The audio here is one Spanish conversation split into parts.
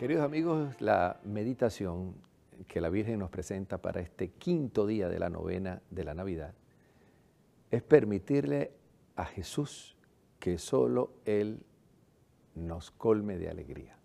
Queridos amigos, la meditación que la Virgen nos presenta para este quinto día de la novena de la Navidad es permitirle a Jesús que solo Él nos colme de alegría.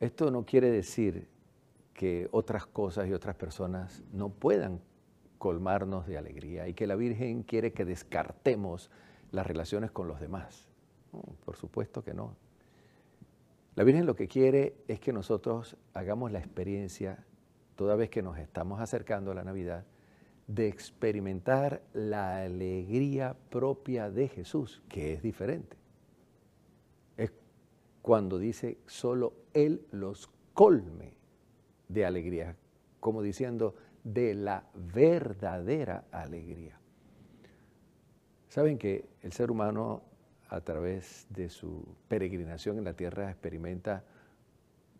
Esto no quiere decir que otras cosas y otras personas no puedan colmarnos de alegría y que la Virgen quiere que descartemos las relaciones con los demás. por supuesto que no. La Virgen lo que quiere es que nosotros hagamos la experiencia, toda vez que nos estamos acercando a la Navidad, de experimentar la alegría propia de Jesús, que es diferente. Es cuando dice solo Él los colme de alegría, como diciendo de la verdadera alegría. Saben que el ser humano a través de su peregrinación en la tierra experimenta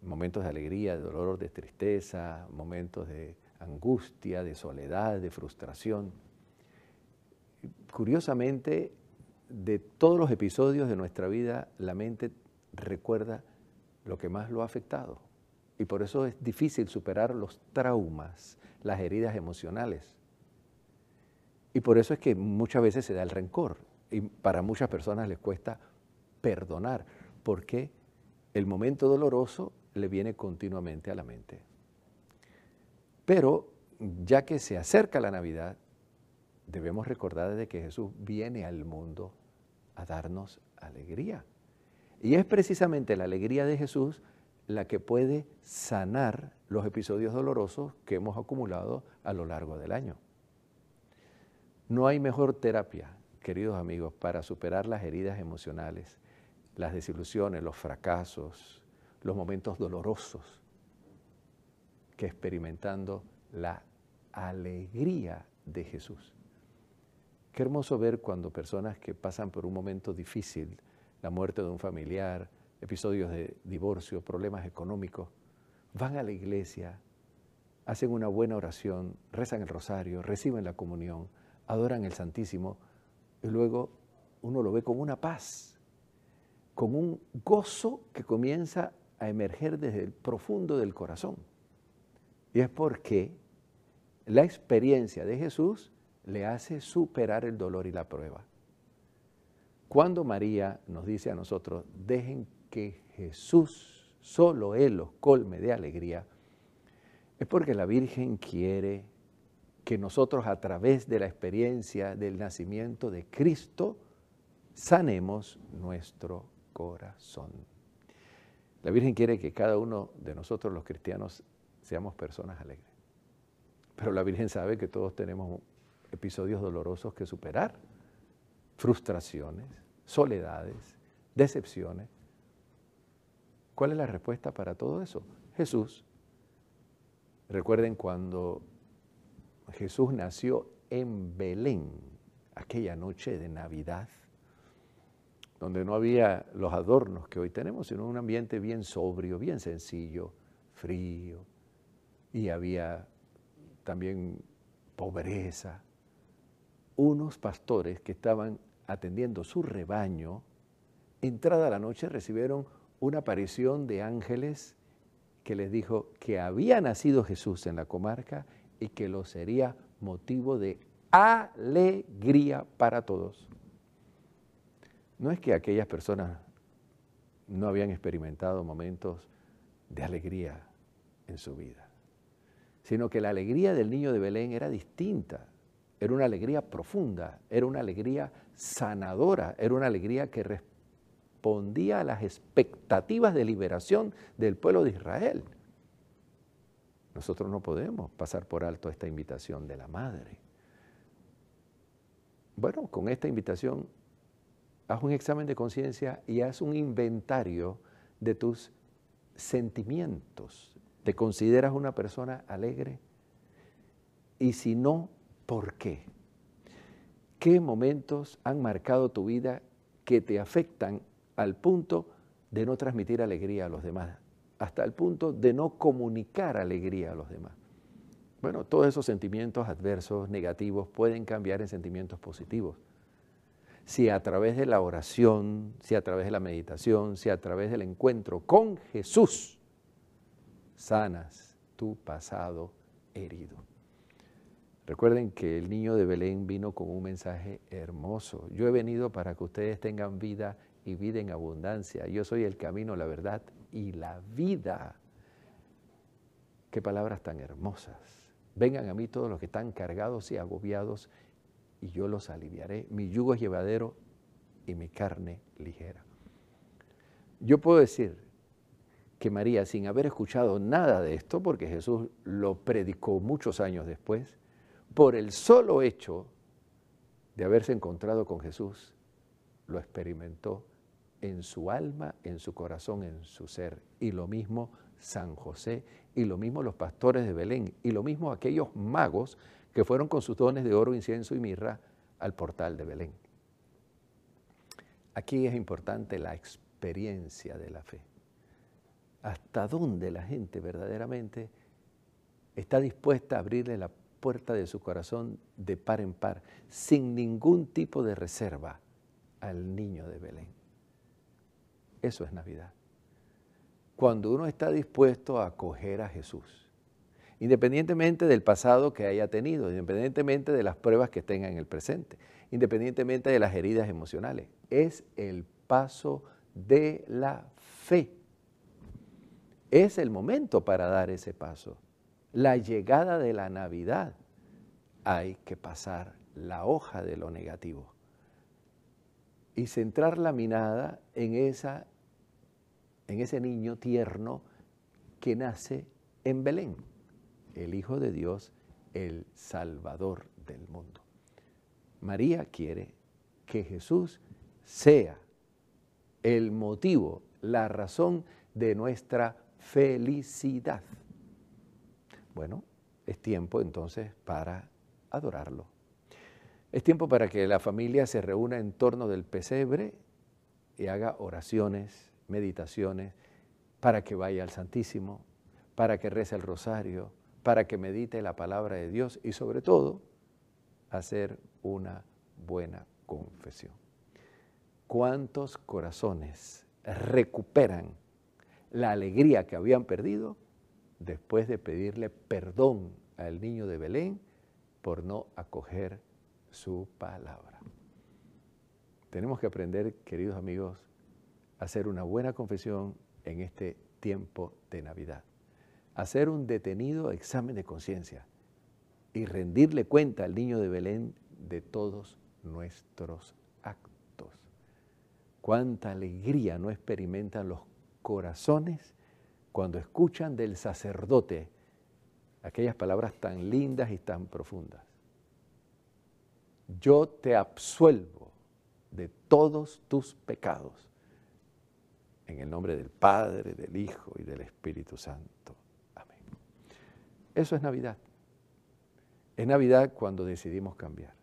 momentos de alegría, de dolor, de tristeza, momentos de angustia, de soledad, de frustración. Curiosamente, de todos los episodios de nuestra vida, la mente recuerda lo que más lo ha afectado. Y por eso es difícil superar los traumas, las heridas emocionales. Y por eso es que muchas veces se da el rencor, y para muchas personas les cuesta perdonar, porque el momento doloroso le viene continuamente a la mente. Pero ya que se acerca la Navidad, debemos recordar de que Jesús viene al mundo a darnos alegría. Y es precisamente la alegría de Jesús la que puede sanar los episodios dolorosos que hemos acumulado a lo largo del año. No hay mejor terapia queridos amigos, para superar las heridas emocionales, las desilusiones, los fracasos, los momentos dolorosos, que experimentando la alegría de Jesús. Qué hermoso ver cuando personas que pasan por un momento difícil, la muerte de un familiar, episodios de divorcio, problemas económicos, van a la iglesia, hacen una buena oración, rezan el rosario, reciben la comunión, adoran el Santísimo, y luego uno lo ve con una paz, con un gozo que comienza a emerger desde el profundo del corazón. Y es porque la experiencia de Jesús le hace superar el dolor y la prueba. Cuando María nos dice a nosotros, dejen que Jesús, solo Él los colme de alegría, es porque la Virgen quiere que nosotros a través de la experiencia del nacimiento de Cristo sanemos nuestro corazón. La Virgen quiere que cada uno de nosotros los cristianos seamos personas alegres. Pero la Virgen sabe que todos tenemos episodios dolorosos que superar, frustraciones, soledades, decepciones. ¿Cuál es la respuesta para todo eso? Jesús. Recuerden cuando Jesús nació en Belén, aquella noche de Navidad, donde no había los adornos que hoy tenemos, sino un ambiente bien sobrio, bien sencillo, frío, y había también pobreza. Unos pastores que estaban atendiendo su rebaño, entrada la noche recibieron una aparición de ángeles que les dijo que había nacido Jesús en la comarca y que lo sería motivo de alegría para todos. No es que aquellas personas no habían experimentado momentos de alegría en su vida, sino que la alegría del niño de Belén era distinta, era una alegría profunda, era una alegría sanadora, era una alegría que respondía a las expectativas de liberación del pueblo de Israel. Nosotros no podemos pasar por alto esta invitación de la madre. Bueno, con esta invitación, haz un examen de conciencia y haz un inventario de tus sentimientos. ¿Te consideras una persona alegre? Y si no, ¿por qué? ¿Qué momentos han marcado tu vida que te afectan al punto de no transmitir alegría a los demás? Hasta el punto de no comunicar alegría a los demás. Bueno, todos esos sentimientos adversos, negativos, pueden cambiar en sentimientos positivos. si a través de la oración, si a través de la meditación, si a través del encuentro con Jesús, sanas tu pasado herido. Recuerden que el niño de Belén vino con un mensaje hermoso. Yo he venido para que ustedes tengan vida y vida en abundancia. Yo soy el camino, la verdad y la vida. Qué palabras tan hermosas. Vengan a mí todos los que están cargados y agobiados y yo los aliviaré. Mi yugo es llevadero y mi carne ligera. Yo puedo decir que María, sin haber escuchado nada de esto, porque Jesús lo predicó muchos años después, por el solo hecho de haberse encontrado con Jesús, lo experimentó en su alma, en su corazón, en su ser. Y lo mismo San José, y lo mismo los pastores de Belén, y lo mismo aquellos magos que fueron con sus dones de oro, incienso y mirra al portal de Belén. Aquí es importante la experiencia de la fe. Hasta dónde la gente verdaderamente está dispuesta a abrirle la puerta de su corazón de par en par, sin ningún tipo de reserva, al niño de Belén. Eso es Navidad. Cuando uno está dispuesto a acoger a Jesús, independientemente del pasado que haya tenido, independientemente de las pruebas que tenga en el presente, independientemente de las heridas emocionales. Es el paso de la fe. Es el momento para dar ese paso. La llegada de la Navidad. Hay que pasar la hoja de lo negativo y centrar la mirada en, esa, en ese niño tierno que nace en Belén el Hijo de Dios, el Salvador del mundo. María quiere que Jesús sea el motivo, la razón de nuestra felicidad. Bueno, es tiempo entonces para adorarlo. Es tiempo para que la familia se reúna en torno del pesebre y haga oraciones, meditaciones, para que vaya al Santísimo, para que rece el rosario, para que medite la palabra de Dios y sobre todo hacer una buena confesión. ¿Cuántos corazones recuperan la alegría que habían perdido después de pedirle perdón al niño de Belén por no acoger su palabra? Tenemos que aprender, queridos amigos, hacer una buena confesión en este tiempo de Navidad hacer un detenido examen de conciencia y rendirle cuenta al niño de Belén de todos nuestros actos. Cuánta alegría no experimentan los corazones cuando escuchan del sacerdote aquellas palabras tan lindas y tan profundas. Yo te absuelvo de todos tus pecados en el nombre del Padre, del Hijo y del Espíritu Santo. Eso es Navidad. Es Navidad cuando decidimos cambiar.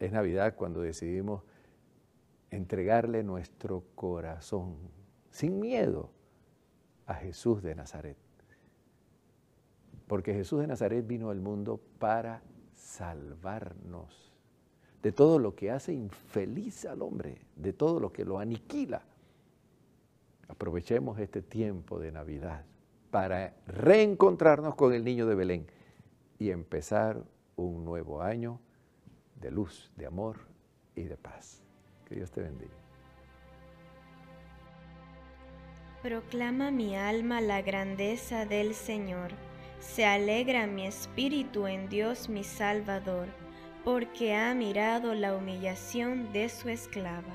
Es Navidad cuando decidimos entregarle nuestro corazón sin miedo a Jesús de Nazaret. Porque Jesús de Nazaret vino al mundo para salvarnos de todo lo que hace infeliz al hombre, de todo lo que lo aniquila. Aprovechemos este tiempo de Navidad para reencontrarnos con el niño de Belén y empezar un nuevo año de luz, de amor y de paz. Que Dios te bendiga. Proclama mi alma la grandeza del Señor. Se alegra mi espíritu en Dios mi Salvador, porque ha mirado la humillación de su esclava.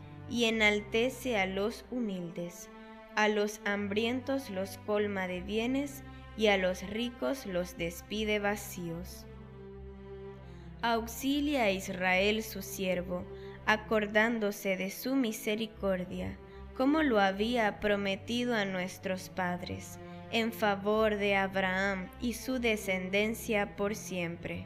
y enaltece a los humildes. A los hambrientos los colma de bienes, y a los ricos los despide vacíos. Auxilia a Israel su siervo, acordándose de su misericordia, como lo había prometido a nuestros padres, en favor de Abraham y su descendencia por siempre.